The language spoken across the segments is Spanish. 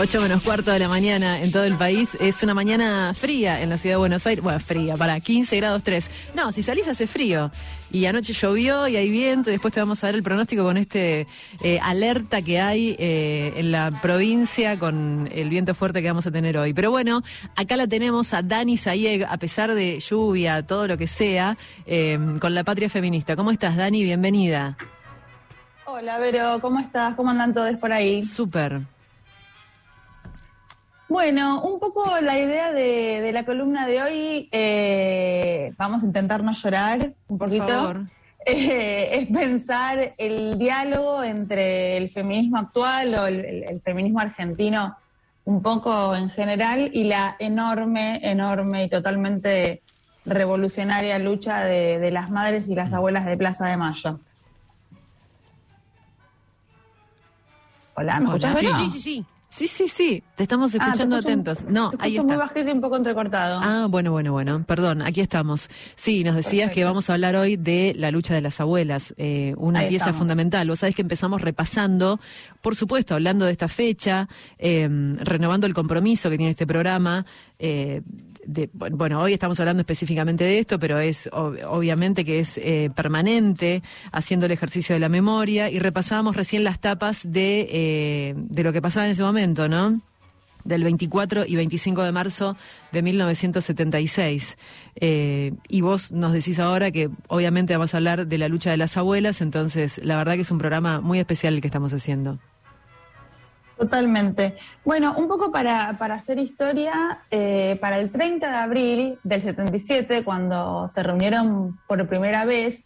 8 menos cuarto de la mañana en todo el país. Es una mañana fría en la ciudad de Buenos Aires. Bueno, fría, para 15 grados 3. No, si salís hace frío. Y anoche llovió y hay viento. Después te vamos a dar el pronóstico con este eh, alerta que hay eh, en la provincia con el viento fuerte que vamos a tener hoy. Pero bueno, acá la tenemos a Dani Sayeg, a pesar de lluvia, todo lo que sea, eh, con la patria feminista. ¿Cómo estás, Dani? Bienvenida. Hola, Vero, ¿cómo estás? ¿Cómo andan todos por ahí? Súper. Bueno, un poco la idea de, la columna de hoy, eh, vamos a intentar no llorar un poquito, eh, es pensar el diálogo entre el feminismo actual o el, feminismo argentino un poco en general y la enorme, enorme y totalmente revolucionaria lucha de, las madres y las abuelas de Plaza de Mayo. Hola, ¿me escuchas? Sí, sí, sí. Sí, sí, sí, te estamos ah, escuchando atentos. no, ahí está. muy bajito y un poco entrecortado. Ah, bueno, bueno, bueno, perdón, aquí estamos. Sí, nos decías que vamos a hablar hoy de la lucha de las abuelas, eh, una pieza fundamental. Vos sabés que empezamos repasando, por supuesto, hablando de esta fecha, eh, renovando el compromiso que tiene este programa. Eh, bueno, hoy estamos hablando específicamente de esto, pero es obviamente que es eh, permanente, haciendo el ejercicio de la memoria, y repasábamos recién las tapas de, eh, de lo que pasaba en ese momento, ¿no? del 24 y 25 de marzo de 1976. Eh, y vos nos decís ahora que obviamente vamos a hablar de la lucha de las abuelas, entonces la verdad que es un programa muy especial el que estamos haciendo. Totalmente. Bueno, un poco para, hacer historia, eh, para el 30 de abril del 77, cuando se reunieron por primera vez,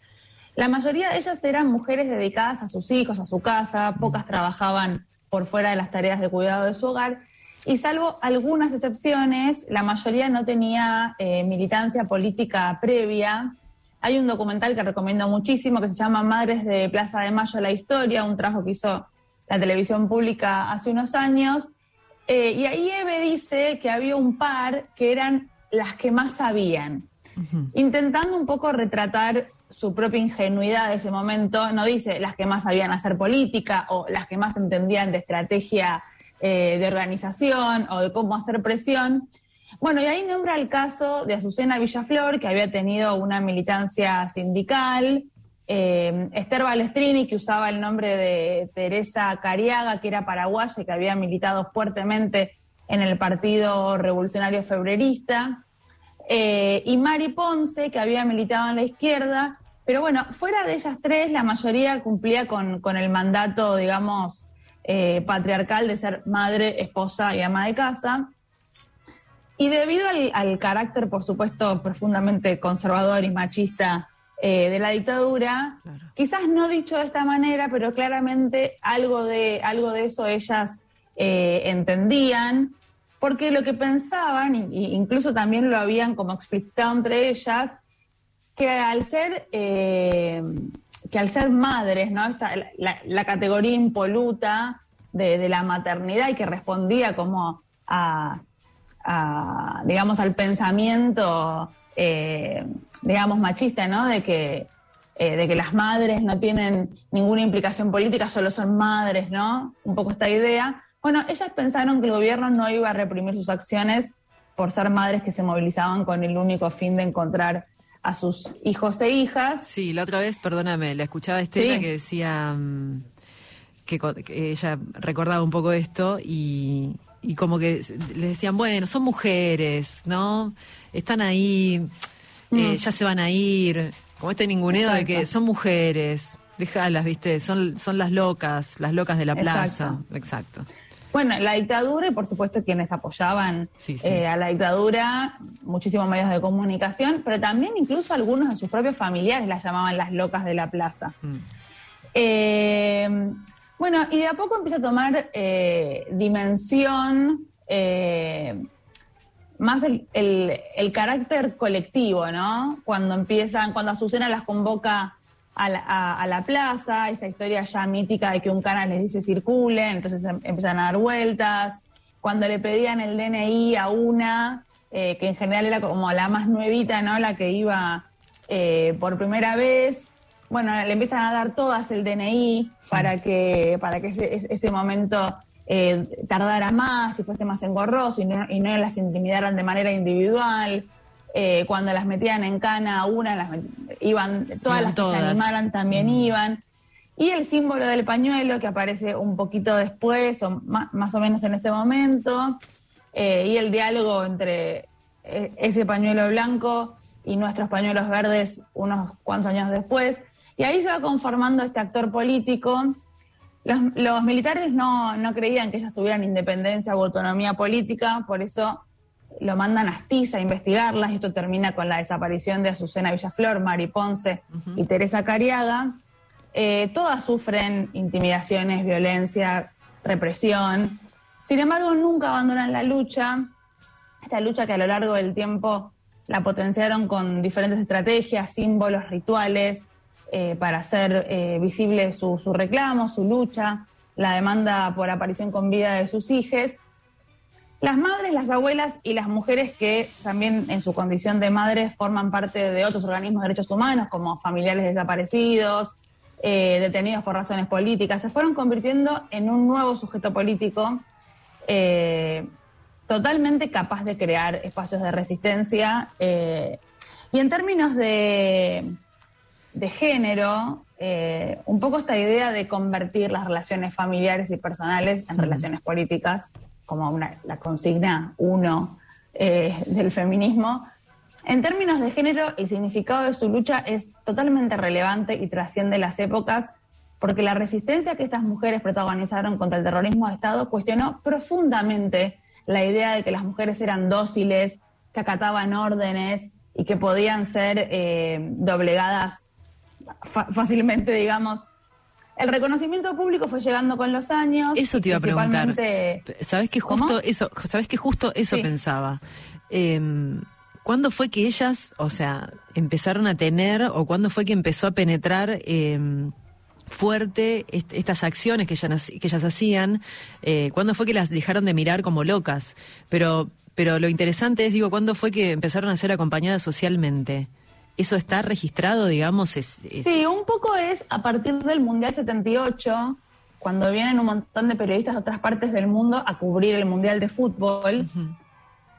la mayoría de ellas eran mujeres dedicadas a sus hijos, a su casa, pocas trabajaban por fuera de las tareas de cuidado de su hogar, y salvo algunas excepciones, la mayoría no tenía eh, militancia política previa. Hay un documental que recomiendo muchísimo que se llama Madres de Plaza de Mayo, la historia, un trabajo que hizo la televisión pública hace unos años, eh, y ahí Eve dice que había un par que eran las que más sabían, intentando un poco retratar su propia ingenuidad de ese momento, no dice las que más sabían hacer política o las que más entendían de estrategia eh, de organización o de cómo hacer presión. Bueno, y ahí nombra el caso de Azucena Villaflor, que había tenido una militancia sindical, eh, Esther Balestrini, que usaba el nombre de Teresa Cariaga, que era paraguaya y que había militado fuertemente en el Partido Revolucionario Febrerista, eh, y Mari Ponce, que había militado en la izquierda. Pero bueno, fuera de ellas tres, la mayoría cumplía con, el mandato, digamos, eh, patriarcal de ser madre, esposa y ama de casa. Y debido al carácter, por supuesto, profundamente conservador y machista eh, de la dictadura, quizás no dicho de esta manera, pero claramente algo de, algo de eso ellas eh, entendían, porque lo que pensaban, e incluso también lo habían como explicitado entre ellas, que al ser, eh, que al ser madres, ¿no? la, categoría impoluta de, la maternidad y que respondía como a, digamos, al pensamiento digamos, machista, ¿no? De que, eh, de que las madres no tienen ninguna implicación política, solo son madres, ¿no? Un poco esta idea. Bueno, ellas pensaron que el gobierno no iba a reprimir sus acciones por ser madres que se movilizaban con el único fin de encontrar a sus hijos e hijas. Sí, la otra vez, perdóname, la escuchaba Estela que decía mm, que, ella recordaba un poco esto y, y como que le decían, bueno, son mujeres, ¿no? Están ahí eh, mm. ya se van a ir, como este ninguneo de que son mujeres, déjalas, viste, son, son las locas, las locas de la plaza. Exacto. Bueno, la dictadura y por supuesto quienes apoyaban eh, a la dictadura, muchísimos medios de comunicación, pero también incluso algunos de sus propios familiares las llamaban las locas de la plaza. Mm. Eh, bueno, y de a poco empieza a tomar dimensión más el, carácter colectivo, ¿no? Cuando empiezan, cuando Azucena las convoca a la, a, la, plaza, esa historia ya mítica de que un canal les dice circulen, entonces em, empiezan a dar vueltas. Cuando le pedían el DNI a una, eh, que en general era como la más nuevita, ¿no? La que iba eh, por primera vez. Bueno, le empiezan a dar todas el DNI para que, para que ese, momento eh, tardara más y fuese más engorroso y no, y no las intimidaran de manera individual. Eh, cuando las metían en cana, una las iban, todas las que se animaran también mm. iban. Y el símbolo del pañuelo que aparece un poquito después, o más, o menos en este momento, eh, y el diálogo entre ese pañuelo blanco y nuestros pañuelos verdes unos cuantos años después. Y ahí se va conformando este actor político. Los, militares no, creían que ellas tuvieran independencia o autonomía política, por eso lo mandan a Astiza a investigarlas y esto termina con la desaparición de Azucena Villaflor, Mari Ponce y Teresa Cariaga. Eh, todas sufren intimidaciones, violencia, represión. Sin embargo, nunca abandonan la lucha, esta lucha que a lo largo del tiempo la potenciaron con diferentes estrategias, símbolos, rituales, eh, para hacer eh, visible su, reclamo, su lucha, la demanda por aparición con vida de sus hijos. Las madres, las abuelas y las mujeres que también en su condición de madres forman parte de otros organismos de derechos humanos, como familiares desaparecidos, eh, detenidos por razones políticas, se fueron convirtiendo en un nuevo sujeto político totalmente capaz de crear espacios de resistencia. y en términos de, de género, eh, un poco esta idea de convertir las relaciones familiares y personales en relaciones políticas, como una, la consigna uno eh, del feminismo. En términos de género, el significado de su lucha es totalmente relevante y trasciende las épocas, porque la resistencia que estas mujeres protagonizaron contra el terrorismo de Estado cuestionó profundamente la idea de que las mujeres eran dóciles, que acataban órdenes y que podían ser eh, doblegadas fácilmente, digamos. El reconocimiento público fue llegando con los años. Eso te iba a preguntar. ¿Sabes que justo eso, sabes que justo eso pensaba? Eh, ¿Cuándo fue que ellas, o sea, empezaron a tener, o cuándo fue que empezó a penetrar em, fuerte estas acciones que ellas, que ellas hacían? Eh, ¿Cuándo fue que las dejaron de mirar como locas? Pero, pero lo interesante es, digo, ¿cuándo fue que empezaron a ser acompañadas socialmente? ¿Eso está registrado, digamos? Sí, un poco es a partir del Mundial 78, cuando vienen un montón de periodistas de otras partes del mundo a cubrir el Mundial de Fútbol.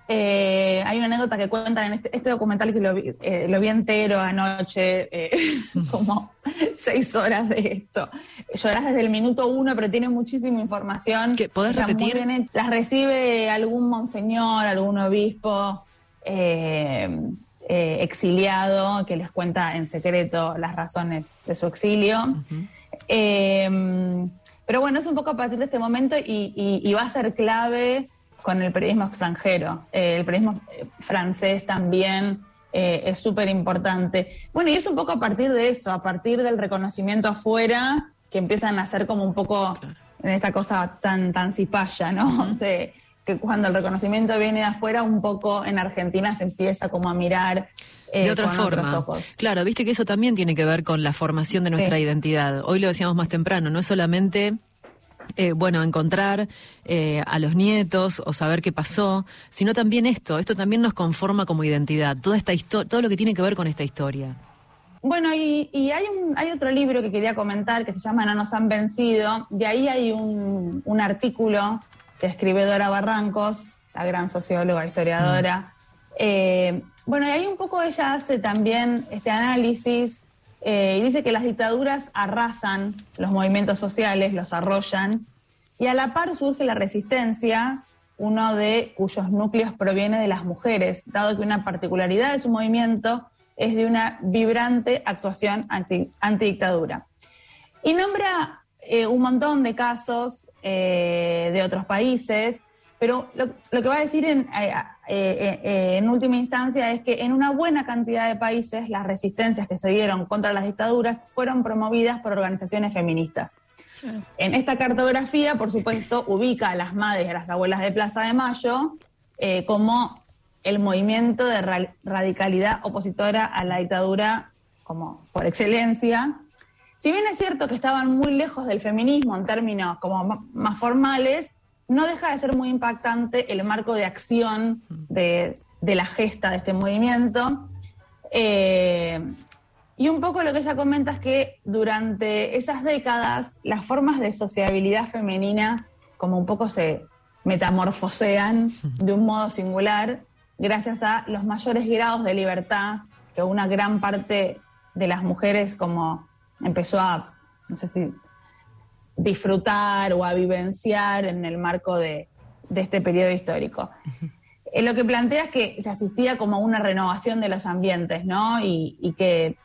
Eh, hay una anécdota que cuentan en este, este documental que lo vi, eh, lo vi entero anoche, eh, como seis horas de esto. Llorás desde el minuto uno, pero tiene muchísima información. ¿Qué, ¿Podés repetir? Las recibe algún monseñor, algún obispo. Eh, exiliado que les cuenta en secreto las razones de su exilio. Em, pero bueno, es un poco a partir de este momento y, va a ser clave con el periodismo extranjero. Eh, el periodismo eh, francés también es súper importante. Bueno, y es un poco a partir de eso, a partir del reconocimiento afuera, que empiezan a ser como un poco en esta cosa tan, tan cipaya, ¿no? Que cuando el reconocimiento viene de afuera, un poco en Argentina se empieza como a mirar eh, de otra forma. Claro, viste que eso también tiene que ver con la formación de nuestra identidad. Hoy lo decíamos más temprano, no es solamente eh, bueno, encontrar eh, a los nietos o saber qué pasó, sino también esto, esto también nos conforma como identidad, toda esta historia, todo lo que tiene que ver con esta historia. Bueno, y, hay, un, hay otro libro que quería comentar que se llama No nos han vencido, de ahí hay un, un artículo que escribe Dora Barrancos, la gran socióloga, historiadora. Eh, bueno, y ahí un poco ella hace también este análisis eh, y dice que las dictaduras arrasan los movimientos sociales, los arrollan, y a la par surge la resistencia, uno de cuyos núcleos proviene de las mujeres, dado que una particularidad de su movimiento es de una vibrante actuación anti, antidictadura. Y nombra eh, un montón de casos eh, de otros países, pero lo, que va a decir en, eh, en última instancia es que en una buena cantidad de países las resistencias que se dieron contra las dictaduras fueron promovidas por organizaciones feministas. En esta cartografía, por supuesto, ubica a las madres y a las abuelas de Plaza de Mayo como el movimiento de radicalidad opositora a la dictadura como por excelencia, si bien es cierto que estaban muy lejos del feminismo en términos como más formales, no deja de ser muy impactante el marco de acción de, la gesta de este movimiento. Eh, Y un poco lo que ella comenta es que durante esas décadas las formas de sociabilidad femenina como un poco se metamorfosean de un modo singular gracias a los mayores grados de libertad que una gran parte de las mujeres como empezó a, no sé si, disfrutar o a vivenciar en el marco de, este periodo histórico. Eh, lo que plantea es que se asistía como a una renovación de los ambientes, ¿no? Y, que,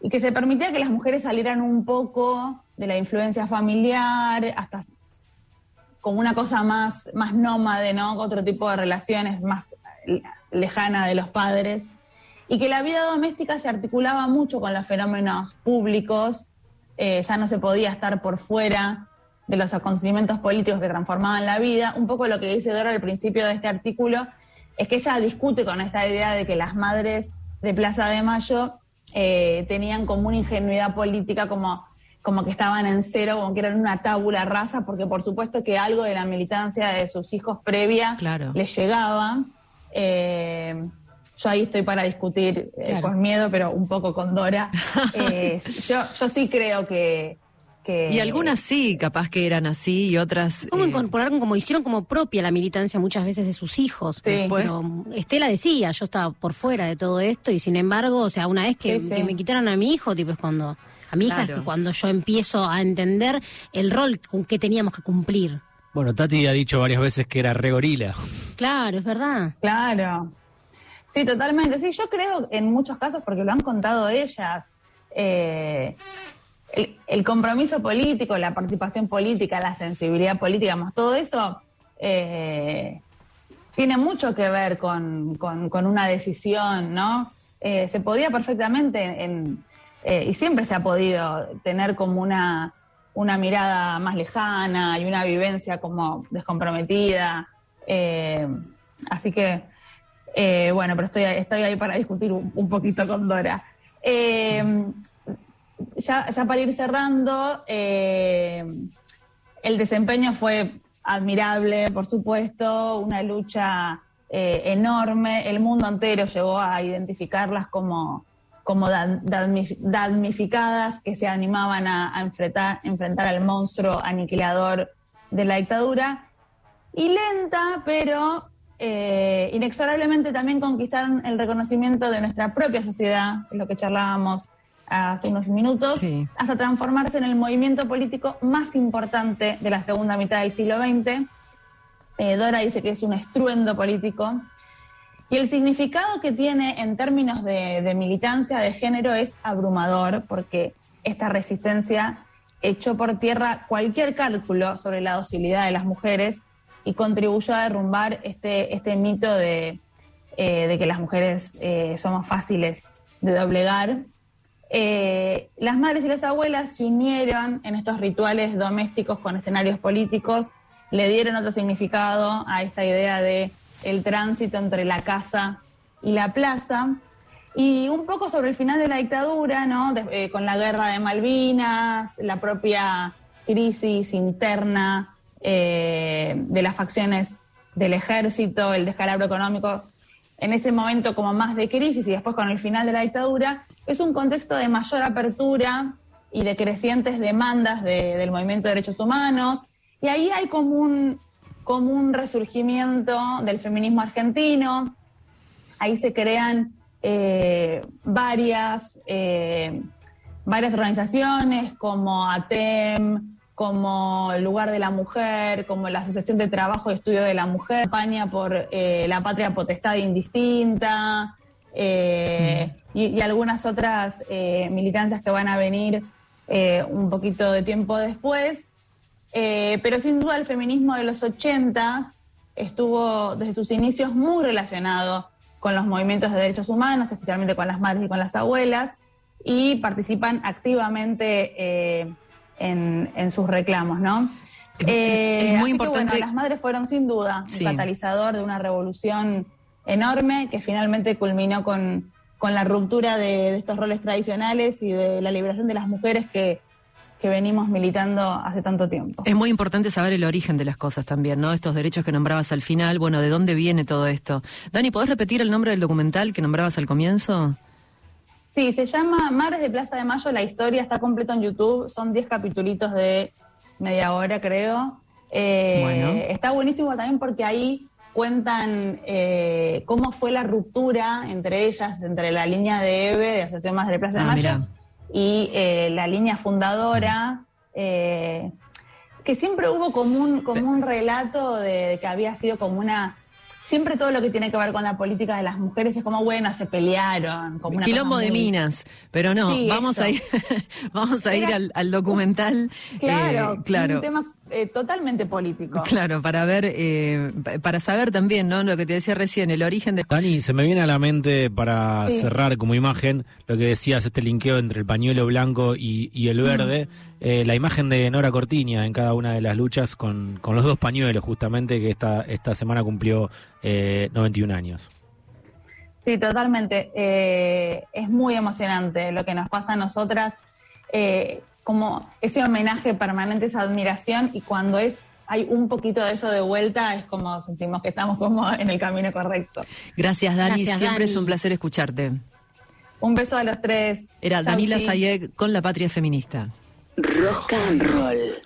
y que se permitía que las mujeres salieran un poco de la influencia familiar, hasta como una cosa más, más nómade, ¿no? Otro tipo de relaciones más lejana de los padres. Y que la vida doméstica se articulaba mucho con los fenómenos públicos, eh, ya no se podía estar por fuera de los acontecimientos políticos que transformaban la vida. Un poco lo que dice Dora al principio de este artículo es que ella discute con esta idea de que las madres de Plaza de Mayo eh, tenían como una ingenuidad política, como, como que estaban en cero, como que eran una tábula rasa, porque por supuesto que algo de la militancia de sus hijos previa les llegaba. Eh, yo ahí estoy para discutir eh, con miedo, pero un poco con Dora. yo, yo sí creo que, y algunas sí, capaz que eran así y otras... ¿Cómo eh, como hicieron como propia la militancia muchas veces de sus hijos? Pero Estela decía, yo estaba por fuera de todo esto y sin embargo, o sea, una vez que, me quitaron a mi hijo, tipo es cuando... A mi hija es que cuando yo empiezo a entender el rol con que teníamos que cumplir. Bueno, Tati ha dicho varias veces que era re gorila. Claro, es verdad. Claro. Sí, totalmente. Sí, yo creo en muchos casos, porque lo han contado ellas, eh, el, compromiso político, la participación política, la sensibilidad política, todo eso eh, tiene mucho que ver con, una decisión, ¿no? Eh, se podía perfectamente, en, y siempre se ha podido tener como una, una mirada más lejana y una vivencia como descomprometida. así que, bueno, pero estoy, estoy ahí para discutir un, poquito con Dora ya, para ir cerrando, eh, el desempeño fue admirable, por supuesto, una lucha eh, enorme. El mundo entero llegó a identificarlas como, como damnificadas que se animaban a, enfrentar, enfrentar al monstruo aniquilador de la dictadura. Y lenta, pero eh, inexorablemente también conquistaron el reconocimiento de nuestra propia sociedad, es lo que charlábamos hace unos minutos, hasta transformarse en el movimiento político más importante de la segunda mitad del siglo XX. Eh, Dora dice que es un estruendo político. Y el significado que tiene en términos de, militancia de género es abrumador, porque esta resistencia echó por tierra cualquier cálculo sobre la docilidad de las mujeres y contribuyó a derrumbar este, este mito de, eh, que las mujeres eh, somos fáciles de doblegar eh, las madres y las abuelas se unieron en estos rituales domésticos con escenarios políticos, le dieron otro significado a esta idea de el tránsito entre la casa y la plaza. Y un poco sobre el final de la dictadura, ¿no? Eh, con la guerra de Malvinas, la propia crisis interna eh, de las facciones del ejército, el descalabro económico, en ese momento como más de crisis y después con el final de la dictadura, es un contexto de mayor apertura y de crecientes demandas del movimiento de derechos humanos. Y ahí hay como un, como un resurgimiento del feminismo argentino. Ahí se crean eh, varias, eh, varias organizaciones como ATEM, como el lugar de la mujer, como la Asociación de Trabajo y Estudio de la Mujer, España por eh, la patria potestad indistinta, eh, y, algunas otras eh, militancias que van a venir un poquito de tiempo después. pero sin duda el feminismo de los ochentas estuvo desde sus inicios muy relacionado con los movimientos de derechos humanos, especialmente con las madres y con las abuelas, y participan activamente en, sus reclamos, ¿no? Es, muy importante. las madres fueron sin duda un catalizador de una revolución enorme que finalmente culminó con, la ruptura de, estos roles tradicionales y de la liberación de las mujeres que, venimos militando hace tanto tiempo. Es muy importante saber el origen de las cosas también, ¿no? Estos derechos que nombrabas al final, bueno, ¿de dónde viene todo esto? Dani, ¿podés repetir el nombre del documental que nombrabas al comienzo? Sí, se llama Madres de Plaza de Mayo, la historia está completa en YouTube, son 10 capítulos de media hora creo. Eh, está buenísimo también porque ahí cuentan eh, cómo fue la ruptura entre ellas, entre la línea de EVE, de Asociación Madres de Plaza de ah, Mayo, y eh, la línea fundadora, que siempre hubo como un, como un relato de que había sido como una siempre todo lo que tiene que ver con la política de las mujeres es como, bueno, se pelearon. Como una Quilombo de minas, pero no, vamos, a ir, vamos a ir al, documental. Claro, eh, claro. un tema eh, totalmente político. Claro, para ver, eh, para saber también, ¿no? Lo que te decía recién, el origen de... Dani, se me viene a la mente para cerrar como imagen lo que decías, este linkeo entre el pañuelo blanco y, el verde, mm. la imagen de Nora Cortiña en cada una de las luchas con, con los dos pañuelos, justamente, que esta, esta semana cumplió 91 años. Sí, totalmente. es muy emocionante lo que nos pasa a nosotras. Eh, como ese homenaje permanente, esa admiración, y cuando es hay un poquito de eso de vuelta, es como sentimos que estamos como en el camino correcto. Gracias, Dani. Siempre es un placer escucharte. Un beso a los tres. Era Danila Sayek con La Patria Feminista. Rock and Roll.